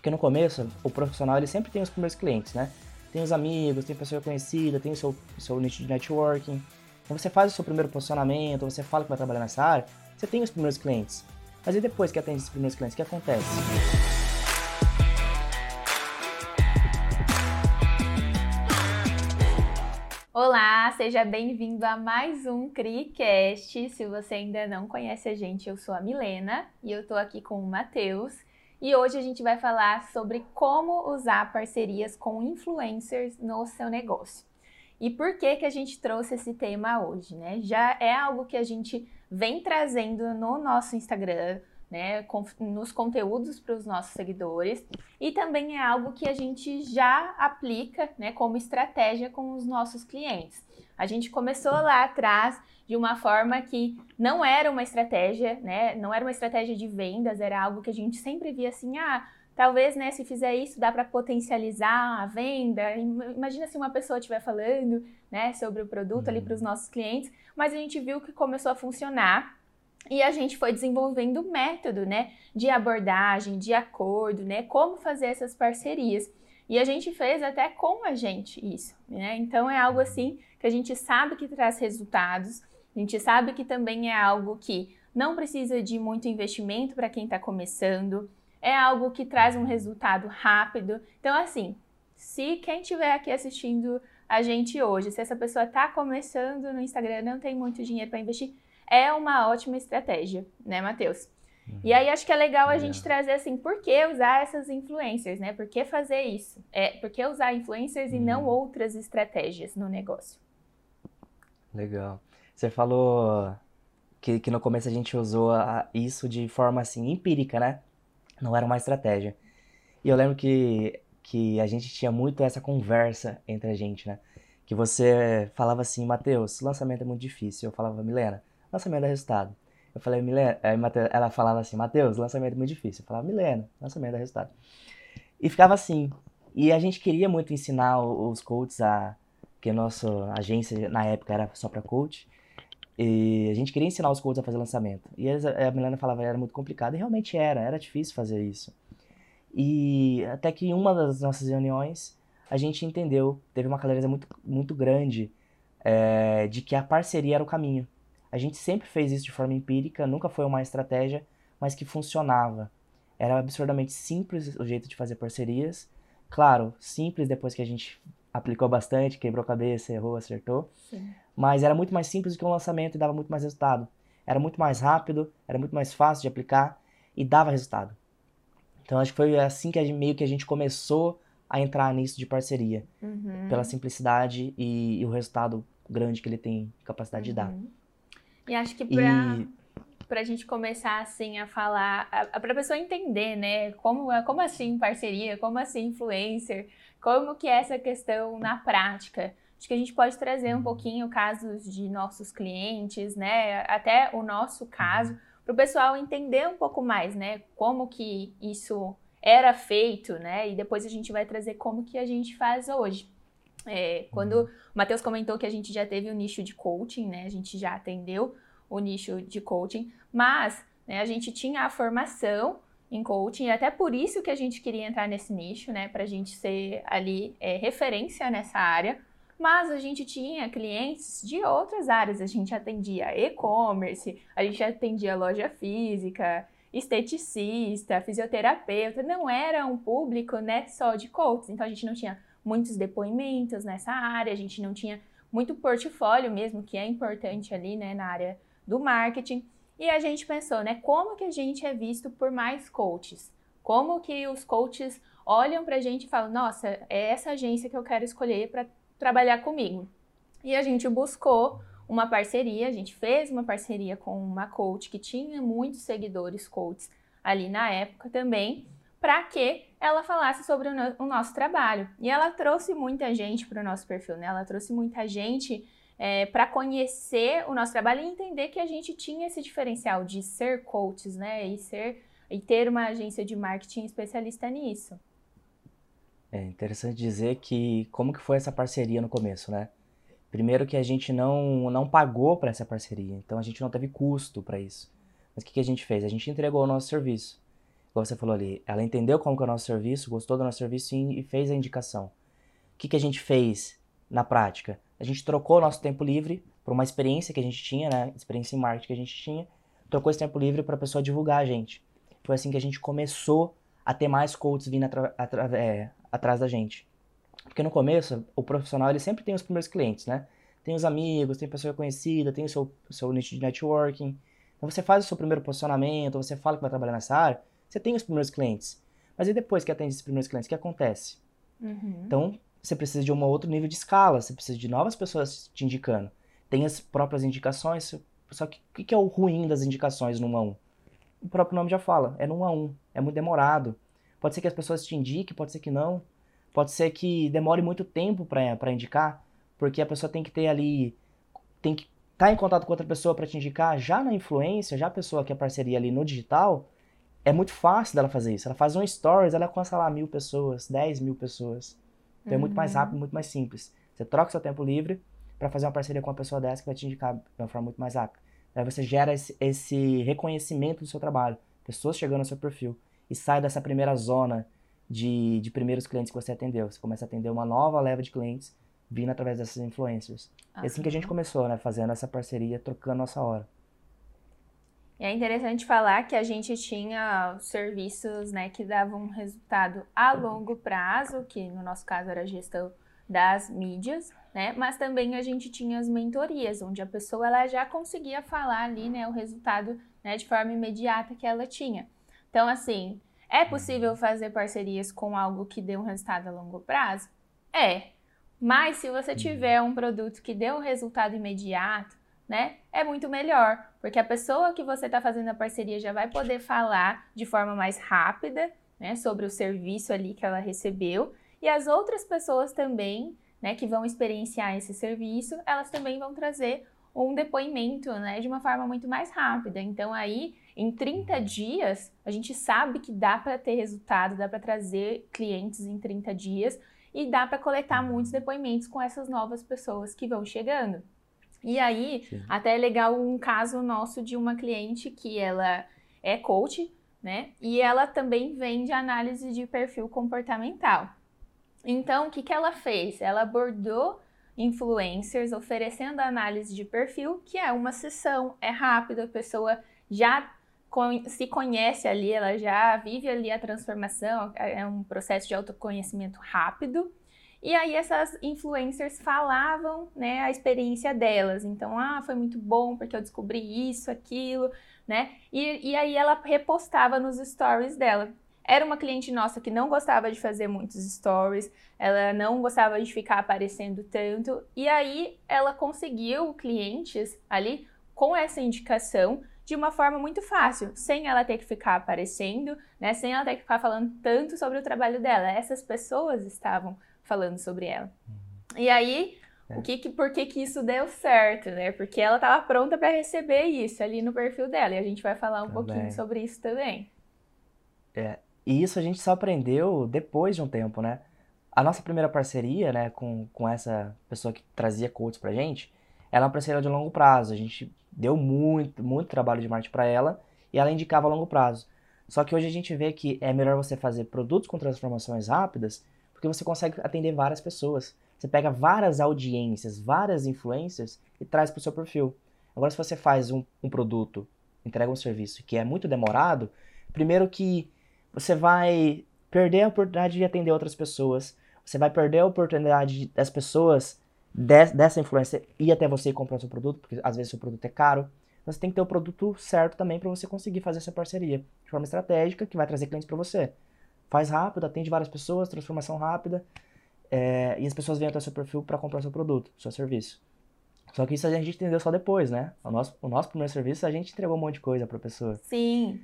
Porque no começo, o profissional ele sempre tem os primeiros clientes, né? Tem os amigos, tem pessoa conhecida, tem o seu, seu nicho de networking. Então você faz o seu primeiro posicionamento, você fala que vai trabalhar nessa área, você tem os primeiros clientes. Mas e depois que atende esses primeiros clientes, o que acontece? Olá, seja bem-vindo a mais um CriCast. Se você ainda não conhece a gente, eu sou a Milena e eu tô aqui com o Matheus. E hoje a gente vai falar sobre como usar parcerias com influencers no seu negócio. E por que que a gente trouxe esse tema hoje, né? Já é algo que a gente vem trazendo no nosso Instagram, né, nos conteúdos para os nossos seguidores e também é algo que a gente já aplica, né, como estratégia com os nossos clientes. A gente começou lá atrás de uma forma que não era uma estratégia, né, não era uma estratégia de vendas, era algo que a gente sempre via assim, ah, talvez, né, se fizer isso dá para potencializar a venda. Imagina se uma pessoa estiver falando, né, sobre o produto ali para os uhum. nossos clientes, mas a gente viu que começou a funcionar e a gente foi desenvolvendo método, né, de abordagem, de acordo, né, como fazer essas parcerias. E a gente fez até com a gente isso, né? Então é algo assim que a gente sabe que traz resultados, a gente sabe que também é algo que não precisa de muito investimento para quem está começando, é algo que traz um resultado rápido. Então, assim, se quem estiver aqui assistindo a gente hoje, se essa pessoa está começando no Instagram, não tem muito dinheiro para investir, é uma ótima estratégia, né, Matheus? Uhum. E aí acho que é legal a gente trazer assim, por que usar essas influencers, né? Por que fazer isso? É, por que usar influencers uhum. e não uhum. outras estratégias no negócio? Legal. Você falou que, que no começo a gente usou a, isso de forma assim empírica, né? Não era uma estratégia. E eu lembro que, que a gente tinha muito essa conversa entre a gente, né? Que você falava assim, Matheus, lançamento é muito difícil. Eu falava, Milena, lançamento dá resultado. Eu falei, Milena, ela falava assim, Matheus, lançamento é muito difícil. Eu falava, Milena, lançamento dá resultado. E ficava assim. E a gente queria muito ensinar os coaches a. que a nossa agência na época era só para coach. E a gente queria ensinar os coaches a fazer lançamento. E a Milena falava que era muito complicado. E realmente era, era difícil fazer isso. E até que em uma das nossas reuniões, a gente entendeu, teve uma clareza muito, muito grande é, de que a parceria era o caminho. A gente sempre fez isso de forma empírica, nunca foi uma estratégia, mas que funcionava. Era absurdamente simples o jeito de fazer parcerias. Claro, simples depois que a gente aplicou bastante, quebrou a cabeça, errou, acertou. Sim. Mas era muito mais simples do que um lançamento e dava muito mais resultado. Era muito mais rápido, era muito mais fácil de aplicar e dava resultado. Então acho que foi assim que a gente, meio que a gente começou a entrar nisso de parceria. Uhum. Pela simplicidade e, e, o resultado grande que ele tem capacidade uhum. de dar. Uhum. E acho que para e... a gente começar assim a falar, para a pessoa entender, né, como, como assim parceria, como assim influencer, como que é essa questão na prática. Acho que a gente pode trazer um pouquinho casos de nossos clientes, né, até o nosso caso, para o pessoal entender um pouco mais, né, como que isso era feito, né, e depois a gente vai trazer como que a gente faz hoje. É, quando uhum. o Matheus comentou que a gente já teve o um nicho de coaching, né? A gente já atendeu o nicho de coaching, mas né, a gente tinha a formação em coaching, e até por isso que a gente queria entrar nesse nicho, né? Para a gente ser ali é, referência nessa área. Mas a gente tinha clientes de outras áreas, a gente atendia e-commerce, a gente atendia loja física, esteticista, fisioterapeuta, não era um público né, só de coaches, então a gente não tinha muitos depoimentos nessa área, a gente não tinha muito portfólio mesmo, que é importante ali, né, na área do marketing. E a gente pensou, né, como que a gente é visto por mais coaches? Como que os coaches olham para a gente e falam, nossa, é essa agência que eu quero escolher para trabalhar comigo. E a gente buscou uma parceria, a gente fez uma parceria com uma coach que tinha muitos seguidores coaches ali na época também, para que ela falasse sobre o, no, o, nosso trabalho. E ela trouxe muita gente para o nosso perfil, né? Ela trouxe muita gente é, para conhecer o nosso trabalho e entender que a gente tinha esse diferencial de ser coaches, né? E ser e ter uma agência de marketing especialista nisso. É interessante dizer que como que foi essa parceria no começo, né? Primeiro que a gente não não pagou para essa parceria, então a gente não teve custo para isso. Mas o que, que a gente fez? A gente entregou o nosso serviço. Como você falou ali, ela entendeu como que é o nosso serviço, gostou do nosso serviço e fez a indicação. O que, que a gente fez na prática? A gente trocou o nosso tempo livre por uma experiência que a gente tinha, né? Experiência em marketing que a gente tinha, trocou esse tempo livre para a pessoa divulgar a gente. Foi assim que a gente começou a ter mais coaches vindo é, atrás da gente. Porque no começo, o profissional ele sempre tem os primeiros clientes, né? Tem os amigos, tem pessoa conhecida, tem o seu, seu nicho de networking. Então você faz o seu primeiro posicionamento, você fala que vai trabalhar nessa área, você tem os primeiros clientes. Mas e depois que atende esses primeiros clientes, o que acontece? Uhum. Então, você precisa de um outro nível de escala, você precisa de novas pessoas te indicando. Tem as próprias indicações, só que o que é o ruim das indicações no 1 a 1? O próprio nome já fala, é no 1 a 1, é muito demorado. Pode ser que as pessoas te indiquem, pode ser que não. Pode ser que demore muito tempo para indicar, porque a pessoa tem que ter ali, tem que estar tá em contato com outra pessoa para te indicar. Já na influência, já a pessoa que é parceria ali no digital, é muito fácil dela fazer isso. Ela faz um stories, ela alcança lá mil pessoas, dez mil pessoas. Então uhum. é muito mais rápido, muito mais simples. Você troca seu tempo livre para fazer uma parceria com uma pessoa dessa que vai te indicar de uma forma muito mais rápida. Aí você gera esse, esse reconhecimento do seu trabalho, pessoas chegando no seu perfil e sai dessa primeira zona de, de primeiros clientes que você atendeu. Você começa a atender uma nova leva de clientes vindo através dessas influencers. Uhum. É assim que a gente começou, né? Fazendo essa parceria, trocando nossa hora. E é interessante falar que a gente tinha serviços né, que davam resultado a longo prazo, que no nosso caso era a gestão das mídias, né? Mas também a gente tinha as mentorias, onde a pessoa ela já conseguia falar ali, né, o resultado né, de forma imediata que ela tinha. Então, assim, é possível fazer parcerias com algo que dê um resultado a longo prazo? É. Mas se você tiver um produto que dê um resultado imediato, né, é muito melhor, porque a pessoa que você está fazendo a parceria já vai poder falar de forma mais rápida, né, sobre o serviço ali que ela recebeu, e as outras pessoas também, né, que vão experienciar esse serviço, elas também vão trazer um depoimento, né, de uma forma muito mais rápida. Então aí em 30 dias, a gente sabe que dá para ter resultado, dá para trazer clientes em 30 dias e dá para coletar muitos depoimentos com essas novas pessoas que vão chegando. E aí, Sim. até é legal um caso nosso de uma cliente que ela é coach, né? E ela também vende análise de perfil comportamental. Então, o que, que ela fez? Ela abordou influencers oferecendo análise de perfil, que é uma sessão, é rápido, a pessoa já se conhece ali, ela já vive ali a transformação, é, é um processo de autoconhecimento rápido. E aí essas influencers falavam, né, a experiência delas. Então, ah, foi muito bom porque eu descobri isso, aquilo, né? E, e aí ela repostava nos stories dela. Era uma cliente nossa que não gostava de fazer muitos stories, ela não gostava de ficar aparecendo tanto, e aí ela conseguiu clientes ali com essa indicação de uma forma muito fácil, sem ela ter que ficar aparecendo, né? Sem ela ter que ficar falando tanto sobre o trabalho dela. Essas pessoas estavam falando sobre ela. E aí, é. o que, que, por que, que isso deu certo, né? Porque ela estava pronta para receber isso ali no perfil dela. E a gente vai falar um também. pouquinho sobre isso também. É, e isso a gente só aprendeu depois de um tempo, né? A nossa primeira parceria, né, com, com essa pessoa que trazia coaches pra gente, ela é uma parceria de longo prazo. A gente deu muito, muito trabalho de marketing para ela e ela indicava a longo prazo. Só que hoje a gente vê que é melhor você fazer produtos com transformações rápidas, porque você consegue atender várias pessoas. Você pega várias audiências, várias influencers e traz para o seu perfil. Agora, se você faz um, um produto, entrega um serviço que é muito demorado, primeiro que você vai perder a oportunidade de atender outras pessoas, você vai perder a oportunidade das pessoas dessa influência ir até você e comprar o seu produto, porque às vezes o seu produto é caro. Você tem que ter o produto certo também para você conseguir fazer essa parceria de forma estratégica que vai trazer clientes para você. Faz rápido, atende várias pessoas, transformação rápida, é, e as pessoas vêm até o seu perfil para comprar seu produto, seu serviço. Só que isso a gente entendeu só depois, né? O nosso, o nosso primeiro serviço a gente entregou um monte de coisa para a pessoa. Sim.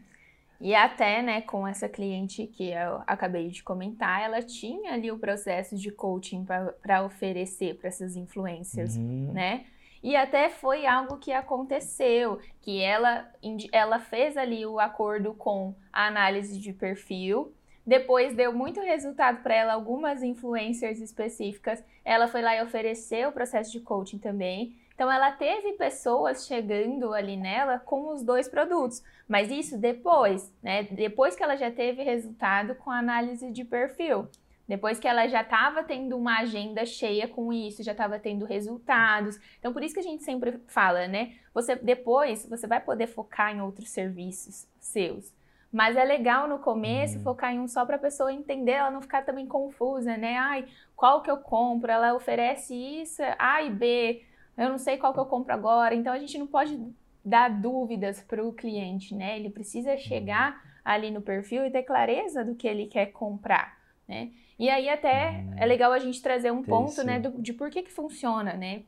E até, né, com essa cliente que eu acabei de comentar, ela tinha ali o processo de coaching para oferecer para essas influencers, uhum. né? E até foi algo que aconteceu, que ela, ela fez ali o acordo com a análise de perfil, depois deu muito resultado para ela, algumas influencers específicas. Ela foi lá e ofereceu o processo de coaching também. Então ela teve pessoas chegando ali nela com os dois produtos, mas isso depois, né? Depois que ela já teve resultado com a análise de perfil. Depois que ela já estava tendo uma agenda cheia com isso, já estava tendo resultados. Então, por isso que a gente sempre fala, né? Você depois você vai poder focar em outros serviços seus. Mas é legal no começo uhum. focar em um só para a pessoa entender, ela não ficar também confusa, né? Ai, qual que eu compro? Ela oferece isso, A e B. Eu não sei qual que eu compro agora. Então a gente não pode dar dúvidas para o cliente, né? Ele precisa chegar ali no perfil e ter clareza do que ele quer comprar, né? E aí até é hum. legal a gente trazer um ponto, né, do, de por que que funciona, né?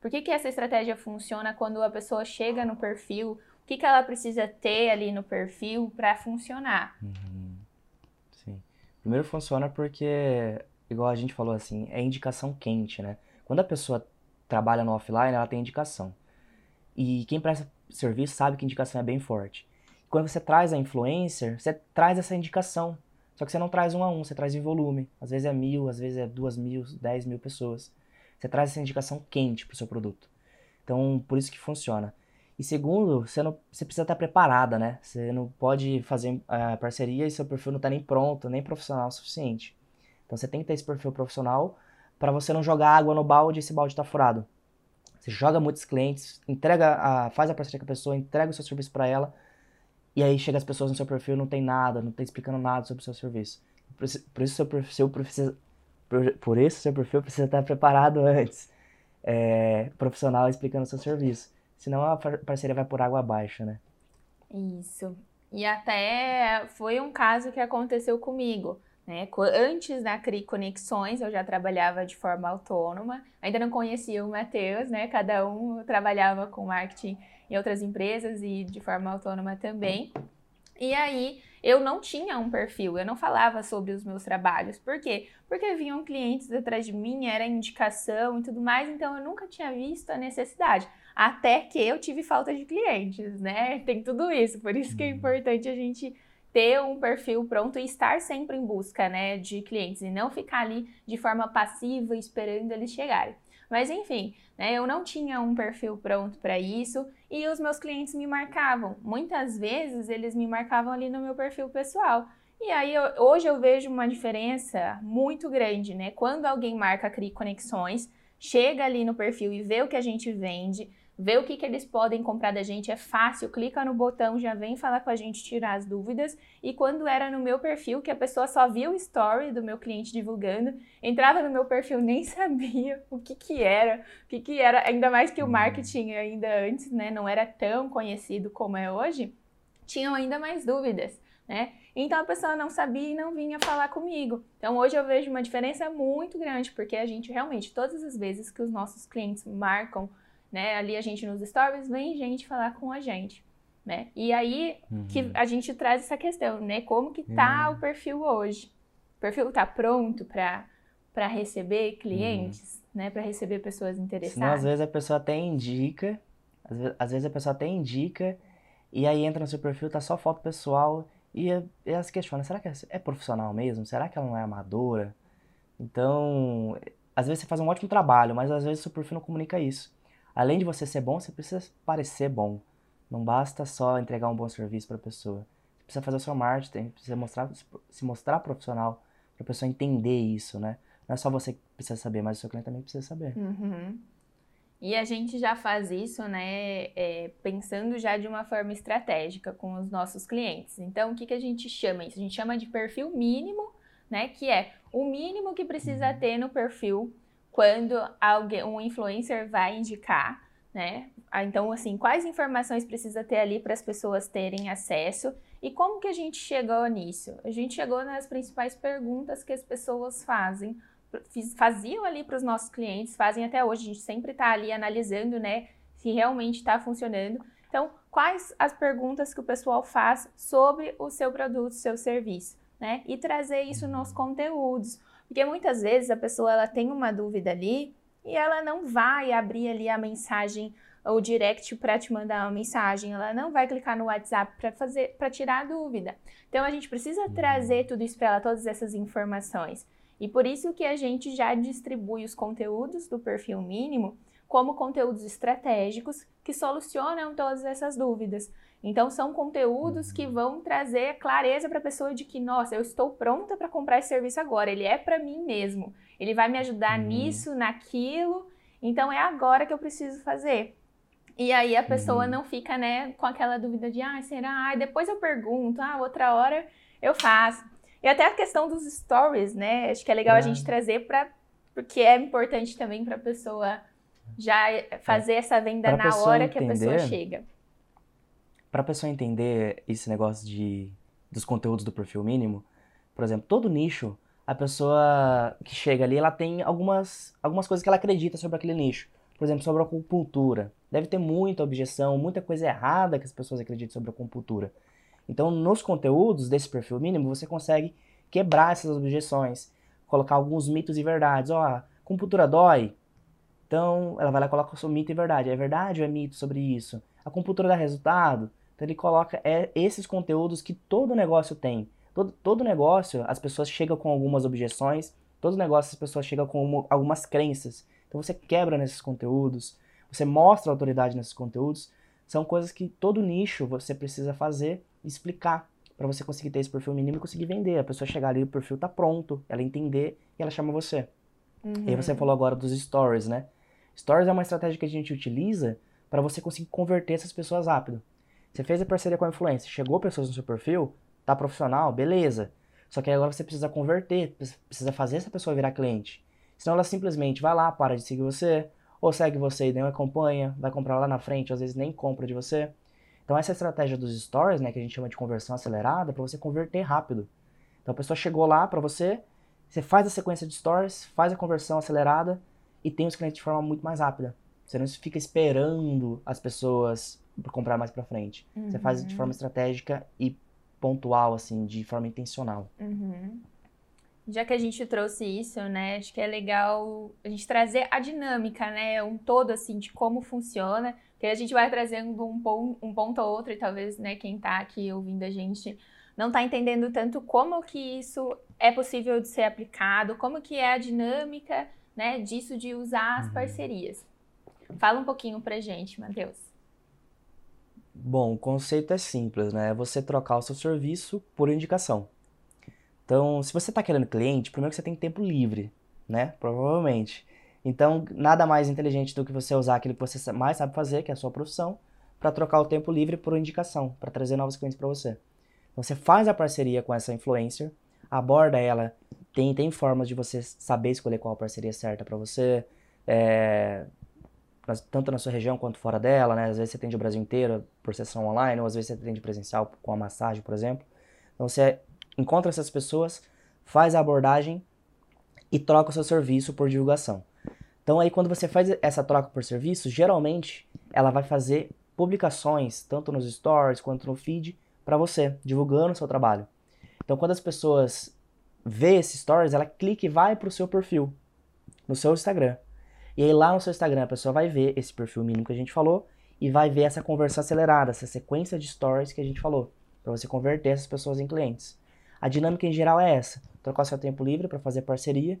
Por que que essa estratégia funciona quando a pessoa chega no perfil? O que que ela precisa ter ali no perfil para funcionar? Uhum. Sim. Primeiro funciona porque, igual a gente falou assim, é indicação quente, né? Quando a pessoa trabalha no offline, ela tem indicação. E quem presta serviço sabe que indicação é bem forte. Quando você traz a influencer, você traz essa indicação. Só que você não traz um a um, você traz em volume. Às vezes é mil, às vezes é duas mil, dez mil pessoas. Você traz essa indicação quente para o seu produto. Então, por isso que funciona. E segundo, você, não, você precisa estar preparada, né? Você não pode fazer uh, parceria e seu perfil não está nem pronto, nem profissional o suficiente. Então, você tem que ter esse perfil profissional para você não jogar água no balde e esse balde está furado. Você joga muitos clientes, entrega a, faz a parceria com a pessoa, entrega o seu serviço para ela, e aí chega as pessoas no seu perfil não tem nada, não tem explicando nada sobre o seu serviço. Por isso, por isso seu perfil precisa, por, por isso seu perfil precisa estar preparado antes, é, profissional explicando o seu serviço. Senão a parceria vai por água abaixo, né? Isso. E até foi um caso que aconteceu comigo. Né? Antes da CRI Conexões, eu já trabalhava de forma autônoma, ainda não conhecia o Matheus, né? Cada um trabalhava com marketing em outras empresas e de forma autônoma também. E aí eu não tinha um perfil, eu não falava sobre os meus trabalhos. Por quê? Porque vinham clientes atrás de mim, era indicação e tudo mais, então eu nunca tinha visto a necessidade. Até que eu tive falta de clientes, né? Tem tudo isso, por isso que é uhum. importante a gente ter um perfil pronto e estar sempre em busca, né, de clientes e não ficar ali de forma passiva esperando eles chegarem. Mas enfim, né, eu não tinha um perfil pronto para isso e os meus clientes me marcavam. Muitas vezes eles me marcavam ali no meu perfil pessoal. E aí eu, hoje eu vejo uma diferença muito grande, né? Quando alguém marca CRI Conexões, chega ali no perfil e vê o que a gente vende, ver o que, que eles podem comprar da gente é fácil, clica no botão, já vem falar com a gente, tirar as dúvidas. E quando era no meu perfil, que a pessoa só via o story do meu cliente divulgando, entrava no meu perfil, nem sabia o que que era, o que que era, ainda mais que o uhum. marketing ainda antes, né, não era tão conhecido como é hoje, tinham ainda mais dúvidas, né? Então a pessoa não sabia e não vinha falar comigo. Então hoje eu vejo uma diferença muito grande, porque a gente realmente, todas as vezes que os nossos clientes marcam né? Ali a gente nos stories vem gente falar com a gente, né? E aí uhum. que a gente traz essa questão, né? Como que tá uhum. o perfil hoje? O perfil tá pronto para para receber clientes, uhum. né? Para receber pessoas interessadas. Senão, às vezes a pessoa até indica, às vezes, às vezes a pessoa até indica e aí entra no seu perfil, tá só foto pessoal e, e ela se questiona, será que é, é profissional mesmo? Será que ela não é amadora? Então, às vezes você faz um ótimo trabalho, mas às vezes o seu perfil não comunica isso além de você ser bom, você precisa parecer bom. Não basta só entregar um bom serviço para a pessoa. Você precisa fazer o seu marketing, precisa mostrar, se mostrar profissional para a pessoa entender isso, né? Não é só você que precisa saber, mas o seu cliente também precisa saber. Uhum. E a gente já faz isso, né, é, pensando já de uma forma estratégica com os nossos clientes. Então, o que, que a gente chama isso? A gente chama de perfil mínimo, né, que é o mínimo que precisa uhum. ter no perfil quando alguém, um influencer vai indicar, né? Ah, então, assim, quais informações precisa ter ali para as pessoas terem acesso e como que a gente chegou nisso? A gente chegou nas principais perguntas que as pessoas fazem, faziam ali para os nossos clientes, fazem até hoje. A gente sempre está ali analisando, né, se realmente está funcionando. Então, quais as perguntas que o pessoal faz sobre o seu produto, seu serviço, né? E trazer isso nos conteúdos. Porque muitas vezes a pessoa ela tem uma dúvida ali e ela não vai abrir ali a mensagem ou direct para te mandar uma mensagem, ela não vai clicar no WhatsApp para fazer para tirar a dúvida. Então a gente precisa trazer tudo isso para ela, todas essas informações. E por isso que a gente já distribui os conteúdos do perfil mínimo como conteúdos estratégicos que solucionam todas essas dúvidas. Então, são conteúdos que vão trazer clareza para a pessoa de que, nossa, eu estou pronta para comprar esse serviço agora, ele é para mim mesmo, ele vai me ajudar uhum. nisso, naquilo, então é agora que eu preciso fazer. E aí a pessoa uhum. não fica, né, com aquela dúvida de, ah, será? Ah, depois eu pergunto, ah, outra hora eu faço. E até a questão dos stories, né? Acho que é legal a gente trazer para porque é importante também para a pessoa já fazer essa venda pra na hora que a pessoa chega. Para a pessoa entender esse negócio de dos conteúdos do perfil mínimo, por exemplo, todo nicho, a pessoa que chega ali, ela tem algumas algumas coisas que ela acredita sobre aquele nicho. Por exemplo, sobre a acupuntura. Deve ter muita objeção, muita coisa errada que as pessoas acreditam sobre a acupuntura. Então, nos conteúdos desse perfil mínimo, você consegue quebrar essas objeções, colocar alguns mitos e verdades. Ó, a acupuntura dói. Então, ela vai lá e coloca o seu mito e verdade. É verdade ou é mito sobre isso? A acupuntura dá resultado? Então, ele coloca é, esses conteúdos que todo negócio tem. Todo, todo negócio, as pessoas chegam com algumas objeções, todo negócio as pessoas chegam com uma, algumas crenças. Então, você quebra nesses conteúdos, você mostra autoridade nesses conteúdos. São coisas que todo nicho você precisa fazer e explicar para você conseguir ter esse perfil mínimo e conseguir vender. A pessoa chegar ali, o perfil tá pronto, ela entender e ela chama você. Uhum. E aí você uhum. falou agora dos stories, né? Stories é uma estratégia que a gente utiliza para você conseguir converter essas pessoas rápido. Você fez a parceria com a influência, chegou pessoas no seu perfil, tá profissional, beleza. Só que agora você precisa converter, precisa fazer essa pessoa virar cliente. Senão ela simplesmente vai lá, para de seguir você, ou segue você e nem acompanha, vai comprar lá na frente, às vezes nem compra de você. Então essa estratégia dos stories, né, que a gente chama de conversão acelerada, é para você converter rápido. Então a pessoa chegou lá para você, você faz a sequência de stories, faz a conversão acelerada e tem os clientes de forma muito mais rápida. Você não fica esperando as pessoas comprar mais para frente. Uhum. Você faz de forma uhum. estratégica e pontual, assim, de forma intencional. Uhum. Já que a gente trouxe isso, né, acho que é legal a gente trazer a dinâmica, né, um todo, assim, de como funciona, porque a gente vai trazendo um, pon um ponto ou outro e talvez, né, quem está aqui ouvindo a gente não está entendendo tanto como que isso é possível de ser aplicado, como que é a dinâmica, né, disso de usar as uhum. parcerias. Fala um pouquinho pra gente, Matheus. Bom, o conceito é simples, né? É você trocar o seu serviço por indicação. Então, se você está querendo cliente, primeiro que você tem tempo livre, né? Provavelmente. Então, nada mais inteligente do que você usar aquilo que você mais sabe fazer, que é a sua profissão, para trocar o tempo livre por indicação, para trazer novos clientes para você. Então, você faz a parceria com essa influencer, aborda ela, tem, tem formas de você saber escolher qual parceria certa para você, é, tanto na sua região quanto fora dela, né? Às vezes você atende o Brasil inteiro por sessão online, ou às vezes você atende presencial com a massagem, por exemplo. Então, você encontra essas pessoas, faz a abordagem e troca o seu serviço por divulgação. Então aí quando você faz essa troca por serviço, geralmente ela vai fazer publicações, tanto nos stories quanto no feed, para você, divulgando o seu trabalho. Então quando as pessoas vê esses stories, ela clica e vai para o seu perfil, no seu Instagram. E aí lá no seu Instagram a pessoa vai ver esse perfil mínimo que a gente falou e vai ver essa conversão acelerada, essa sequência de stories que a gente falou, para você converter essas pessoas em clientes. A dinâmica em geral é essa: trocar seu tempo livre para fazer parceria.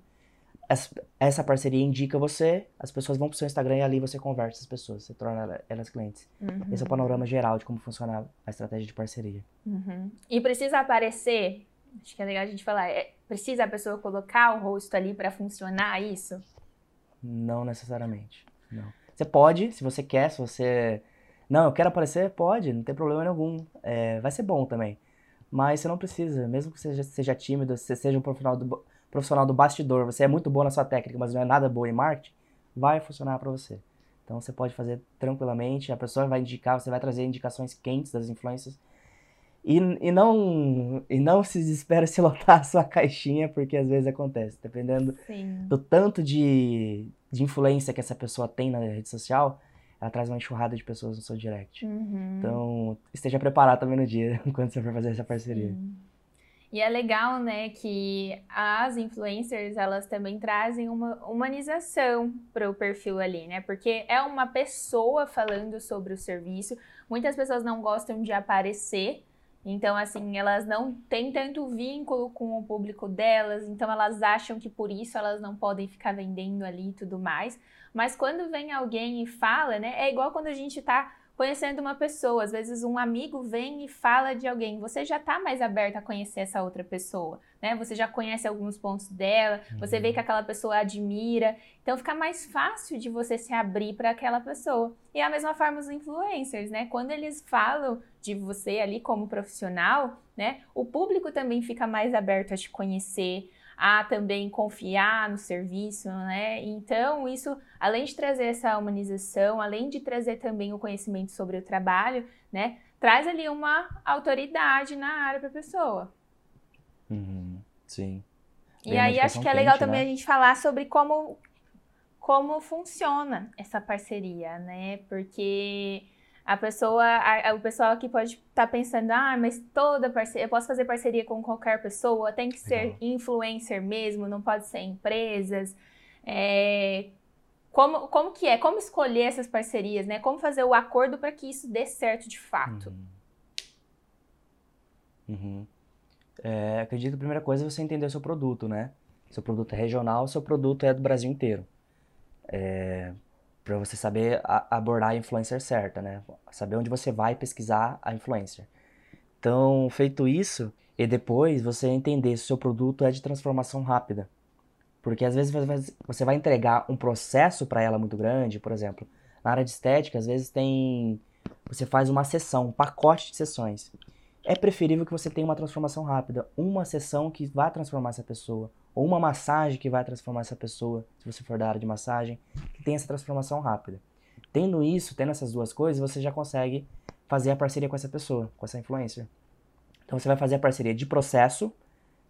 Essa parceria indica você, as pessoas vão para o seu Instagram e ali você converte as pessoas, você torna elas clientes. Uhum. Esse é o panorama geral de como funciona a estratégia de parceria. Uhum. E precisa aparecer, acho que é legal a gente falar, é, precisa a pessoa colocar o rosto ali para funcionar isso? Não necessariamente. Não. Você pode, se você quer, se você. Não, eu quero aparecer, pode, não tem problema nenhum. É, vai ser bom também. Mas você não precisa, mesmo que você seja, seja tímido, você seja um profissional do, profissional do bastidor, você é muito bom na sua técnica, mas não é nada boa em marketing, vai funcionar para você. Então você pode fazer tranquilamente, a pessoa vai indicar, você vai trazer indicações quentes das influências. E, e, não, e não se desespera se lotar a sua caixinha, porque às vezes acontece. Dependendo Sim. do tanto de, de influência que essa pessoa tem na rede social, ela traz uma enxurrada de pessoas no seu direct. Uhum. Então, esteja preparado também no dia, quando você for fazer essa parceria. Sim. E é legal, né, que as influencers, elas também trazem uma humanização para o perfil ali, né? Porque é uma pessoa falando sobre o serviço. Muitas pessoas não gostam de aparecer, Então, assim, elas não têm tanto vínculo com o público delas, então elas acham que por isso elas não podem ficar vendendo ali e tudo mais. Mas quando vem alguém e fala, né? É igual quando a gente tá conhecendo uma pessoa. Às vezes um amigo vem e fala de alguém, você já está mais aberto a conhecer essa outra pessoa, né? Você já conhece alguns pontos dela, uhum. você vê uhum. que aquela pessoa admira, então fica mais fácil de você se abrir para aquela pessoa. E a mesma forma os influencers, né? Quando eles falam de você ali como profissional, né? O público também fica mais aberto a te conhecer, a também confiar no serviço, né? Então, isso, além de trazer essa humanização, além de trazer também o conhecimento sobre o trabalho, né? Traz ali uma autoridade na área para a pessoa. Uhum, sim. E aí acho que é legal também né? a gente falar sobre como como funciona essa parceria, né? Porque a pessoa, a, o pessoal aqui pode estar tá pensando, ah, mas toda parceria, eu posso fazer parceria com qualquer pessoa, tem que ser influencer mesmo, não pode ser empresas. É, como, como que é? Como escolher essas parcerias, né? Como fazer o acordo para que isso dê certo de fato? Uhum. Uhum. É, acredito que a primeira coisa é você entender o seu produto, né? Seu produto é regional, seu produto é do Brasil inteiro. É, para você saber a, abordar a influencer certa, né? Saber onde você vai pesquisar a influencer. Então, feito isso, e depois você entender se o seu produto é de transformação rápida. Porque às vezes você vai entregar um processo para ela muito grande, por exemplo, na área de estética, às vezes tem você faz uma sessão, um pacote de sessões. É preferível que você tenha uma transformação rápida, uma sessão que vai transformar essa pessoa, ou uma massagem que vai transformar essa pessoa, se você for da área de massagem, que tem essa transformação rápida. Tendo isso, tendo essas duas coisas, você já consegue fazer a parceria com essa pessoa, com essa influencer. Então você vai fazer a parceria de processo,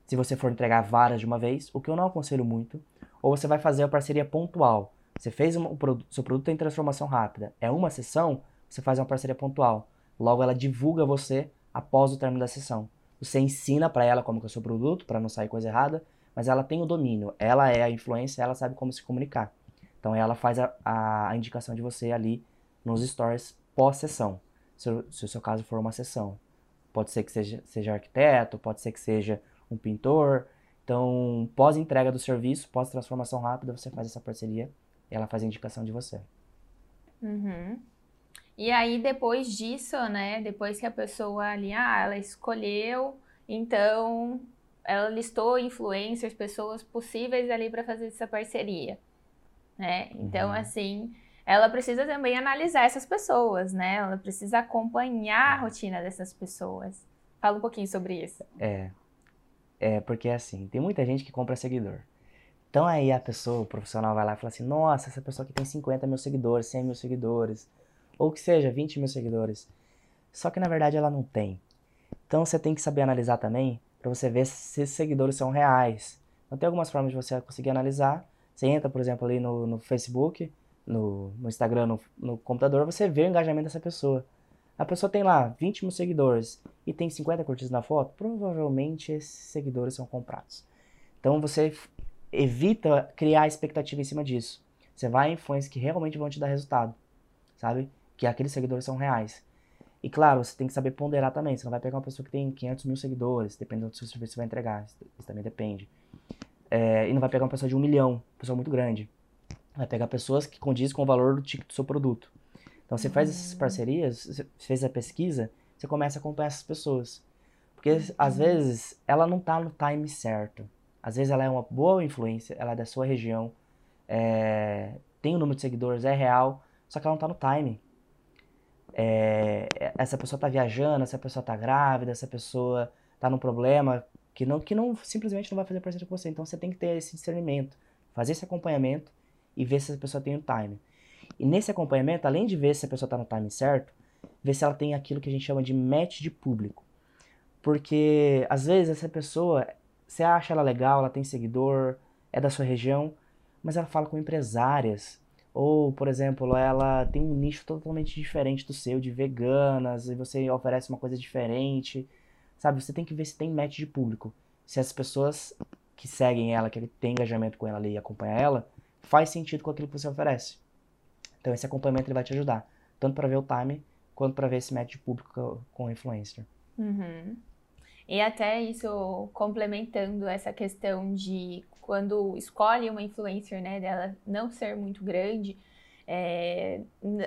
se você for entregar várias de uma vez, o que eu não aconselho muito, ou você vai fazer a parceria pontual. Você fez um, produto, seu produto tem transformação rápida, é uma sessão, você faz uma parceria pontual. Logo ela divulga você após o término da sessão. Você ensina para ela como que é o seu produto, para não sair coisa errada, mas ela tem o domínio, ela é a influência, ela sabe como se comunicar. Então ela faz a, a indicação de você ali nos stories pós-sessão, se, se, o seu caso for uma sessão. Pode ser que seja, seja arquiteto, pode ser que seja um pintor. Então, pós-entrega do serviço, pós-transformação rápida, você faz essa parceria e ela faz a indicação de você. Uhum. E aí, depois disso, né? Depois que a pessoa ali, ah, ela escolheu, então ela listou influencers, pessoas possíveis ali para fazer essa parceria, né? Então, uhum. assim, ela precisa também analisar essas pessoas, né? Ela precisa acompanhar a rotina dessas pessoas. Fala um pouquinho sobre isso. É. É, porque assim, tem muita gente que compra seguidor. Então aí a pessoa, o profissional vai lá e fala assim, nossa, essa pessoa aqui tem 50 mil seguidores, 100 mil seguidores, ou que seja, 20 mil seguidores. Só que na verdade ela não tem. Então você tem que saber analisar também para você ver se esses seguidores são reais. Então tem algumas formas de você conseguir analisar. Você entra, por exemplo, ali no, no Facebook, no, no Instagram, no, no, computador, você vê o engajamento dessa pessoa. A pessoa tem lá 20 mil seguidores e tem 50 curtidas na foto, provavelmente esses seguidores são comprados. Então você evita criar expectativa em cima disso. Você vai em influências que realmente vão te dar resultado, sabe? Que aqueles seguidores são reais. E claro, você tem que saber ponderar também. Você não vai pegar uma pessoa que tem 500 mil seguidores, dependendo do seu serviço que você vai entregar. Isso também depende. É, e não vai pegar uma pessoa de um milhão, pessoa muito grande. Vai pegar pessoas que condizem com o valor do do seu produto. Então você faz essas hum. parcerias, você fez a pesquisa, você começa a acompanhar essas pessoas. Porque às vezes ela não está no time certo. Às vezes ela é uma boa influência, ela é da sua região, é, tem o um número de seguidores, é real, só que ela não está no time é, essa pessoa está viajando, essa pessoa está grávida, essa pessoa está num problema que não, que não simplesmente não vai fazer parceria com você. Então você tem que ter esse discernimento, fazer esse acompanhamento e ver se essa pessoa tem o time. E nesse acompanhamento, além de ver se a pessoa está no time certo, ver se ela tem aquilo que a gente chama de match de público. Porque às vezes essa pessoa, você acha ela legal, ela tem seguidor, é da sua região, mas ela fala com empresárias, ou, por exemplo, ela tem um nicho totalmente diferente do seu, de veganas, e você oferece uma coisa diferente. Sabe, você tem que ver se tem match de público. Se as pessoas que seguem ela, que tem engajamento com ela ali e acompanha ela, faz sentido com aquilo que você oferece. Então esse acompanhamento ele vai te ajudar, tanto para ver o time, quanto para ver esse match de público com o influencer. Uhum. E até isso complementando essa questão de quando escolhe uma influencer, né, dela não ser muito grande, é,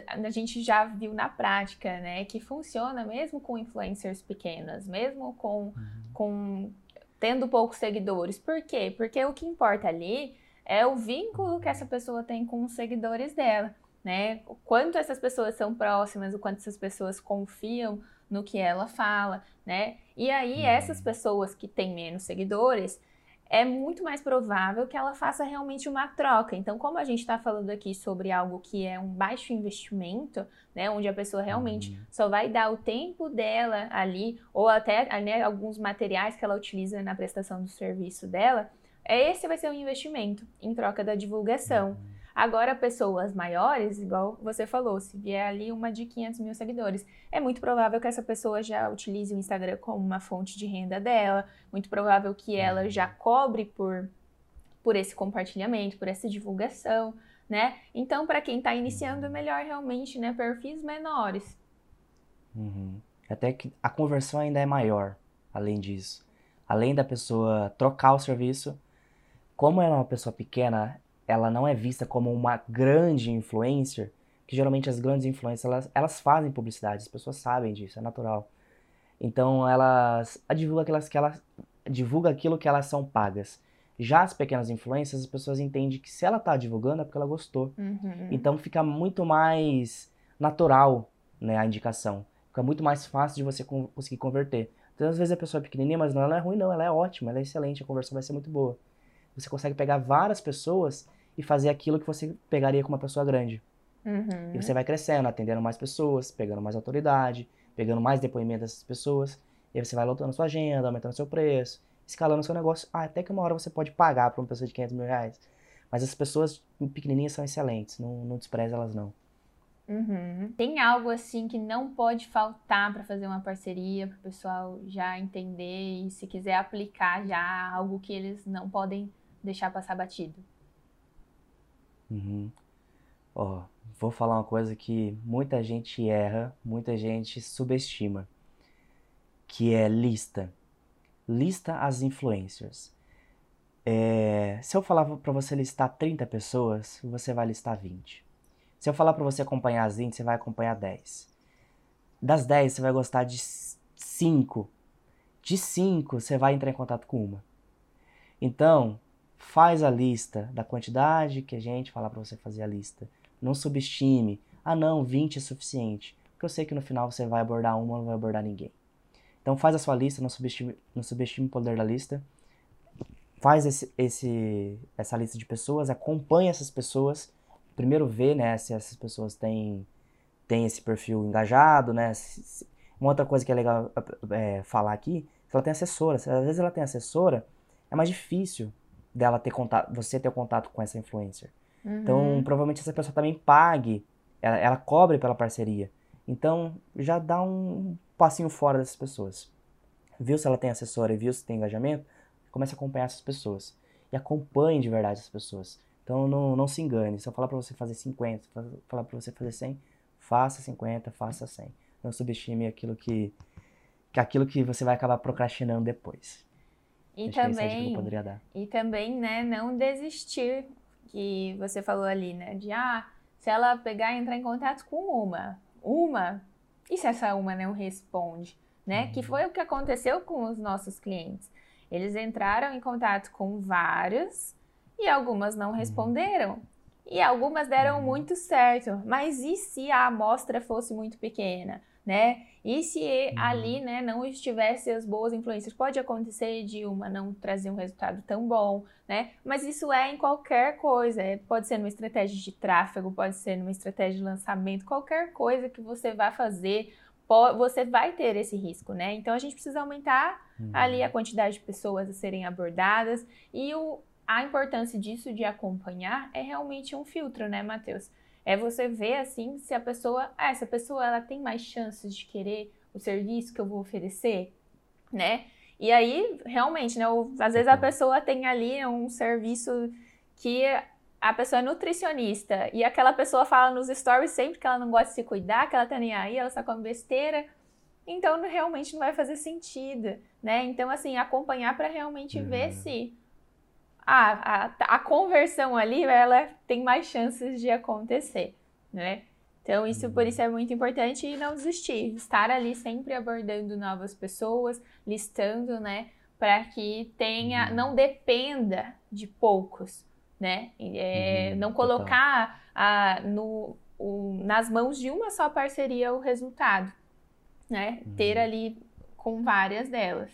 a gente já viu na prática, né, que funciona mesmo com influencers pequenas, mesmo com, uhum. com tendo poucos seguidores. Por quê? Porque o que importa ali é o vínculo que essa pessoa tem com os seguidores dela, né? O quanto essas pessoas são próximas, o quanto essas pessoas confiam no que ela fala, né? E aí uhum. essas pessoas que têm menos seguidores, é muito mais provável que ela faça realmente uma troca. Então, como a gente está falando aqui sobre algo que é um baixo investimento, né, onde a pessoa realmente uhum. só vai dar o tempo dela ali, ou até né, alguns materiais que ela utiliza na prestação do serviço dela, esse vai ser um investimento em troca da divulgação. Uhum. Agora, pessoas maiores, igual você falou, se vier ali uma de 500 mil seguidores, é muito provável que essa pessoa já utilize o Instagram como uma fonte de renda dela, muito provável que ela uhum. já cobre por, por esse compartilhamento, por essa divulgação, né? Então, para quem está iniciando, é melhor realmente, né, perfis menores. Uhum. Até que a conversão ainda é maior, além disso. Além da pessoa trocar o serviço, como ela é uma pessoa pequena, ela não é vista como uma grande influencer, que geralmente as grandes influências elas, elas fazem publicidade, as pessoas sabem disso, é natural. Então elas divulgam aquelas que elas divulga aquilo que elas são pagas. Já as pequenas influências, as pessoas entendem que se ela está divulgando é porque ela gostou. Uhum. Então fica muito mais natural né, a indicação. Fica muito mais fácil de você conseguir converter. Então, às vezes a pessoa é pequenininha, mas não, ela é ruim não, ela é ótima, ela é excelente, a conversão vai ser muito boa. Você consegue pegar várias pessoas e fazer aquilo que você pegaria com uma pessoa grande. Uhum. E você vai crescendo, atendendo mais pessoas, pegando mais autoridade, pegando mais depoimento dessas pessoas. E aí você vai lotando sua agenda, aumentando seu preço, escalando seu negócio. Ah, até que uma hora você pode pagar para uma pessoa de 500 mil reais. Mas as pessoas pequenininhas são excelentes, não, não despreza elas não. Uhum. Tem algo assim que não pode faltar para fazer uma parceria, para o pessoal já entender e se quiser aplicar já algo que eles não podem deixar passar batido? Uhum. Ó, vou falar uma coisa que muita gente erra, muita gente subestima, que é lista. Lista as influencers. É, se eu falar para você listar 30 pessoas, você vai listar 20. Se eu falar para você acompanhar as 20, você vai acompanhar 10. Das 10, você vai gostar de 5. De 5, você vai entrar em contato com uma. Então, faz a lista da quantidade que a gente falar para você fazer a lista. Não subestime. Ah, não, 20 é suficiente. Porque eu sei que no final você vai abordar uma não vai abordar ninguém. Então faz a sua lista, não subestime, não subestime o poder da lista. Faz esse, esse, essa lista de pessoas, acompanha essas pessoas. Primeiro vê né, se essas pessoas têm, têm esse perfil engajado, né? Uma outra coisa que é legal é, falar aqui, se ela tem assessora. Se às vezes ela tem assessora, é mais difícil dela ter contato, você ter contato com essa influencer. Uhum. Então, provavelmente essa pessoa também pague, ela, ela, cobre pela parceria. Então, já dá um passinho fora dessas pessoas. Viu se ela tem assessora e viu se tem engajamento, comece a acompanhar essas pessoas. E acompanhe de verdade essas pessoas. Então, não, não se engane. Se eu falar para você fazer 50, falar para você fazer 100, faça 50, faça 100. Não subestime aquilo que, que aquilo que você vai acabar procrastinando depois. E também, dar. E também, né, não desistir, que você falou ali, né, de ah, se ela pegar e entrar em contato com uma, uma, e se essa uma não responde, né? Uhum. Que foi o que aconteceu com os nossos clientes. Eles entraram em contato com vários e algumas não uhum. responderam. E algumas deram uhum. muito certo. Mas e se a amostra fosse muito pequena? Né? E se uhum. ali, né, não estivesse as boas influências, pode acontecer de uma não trazer um resultado tão bom, né? Mas isso é em qualquer coisa, é, pode ser numa estratégia de tráfego, pode ser numa estratégia de lançamento, qualquer coisa que você vá fazer, você vai ter esse risco, né? Então a gente precisa aumentar uhum. ali a quantidade de pessoas a serem abordadas e o, a importância disso de acompanhar é realmente um filtro, né, Matheus? É você ver assim se a pessoa, ah, essa pessoa ela tem mais chances de querer o serviço que eu vou oferecer, né? E aí, realmente, né? Às vezes a uhum. pessoa tem ali um serviço que a pessoa é nutricionista e aquela pessoa fala nos stories sempre que ela não gosta de se cuidar, que ela tá nem aí, ela só come besteira. então realmente não vai fazer sentido, né? Então, assim, acompanhar para realmente uhum. ver se a, a, a conversão ali, ela tem mais chances de acontecer, né? Então, isso por isso é muito importante e não desistir. Estar ali sempre abordando novas pessoas, listando, né? Para que tenha, uhum. não dependa de poucos, né? É, uhum, não colocar a, no, o, nas mãos de uma só parceria o resultado, né? Uhum. Ter ali com várias delas.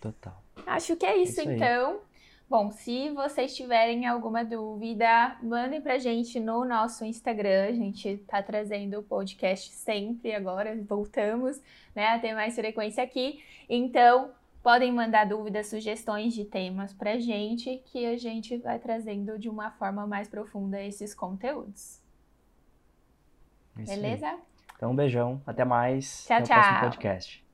Total. Acho que é isso, isso então. Bom, se vocês tiverem alguma dúvida, mandem pra gente no nosso Instagram. A gente tá trazendo o podcast sempre agora, voltamos, né, a ter mais frequência aqui. Então, podem mandar dúvidas, sugestões de temas pra gente, que a gente vai trazendo de uma forma mais profunda esses conteúdos. Isso Beleza? Aí. Então, um beijão, até mais. Tchau, até tchau. o próximo podcast.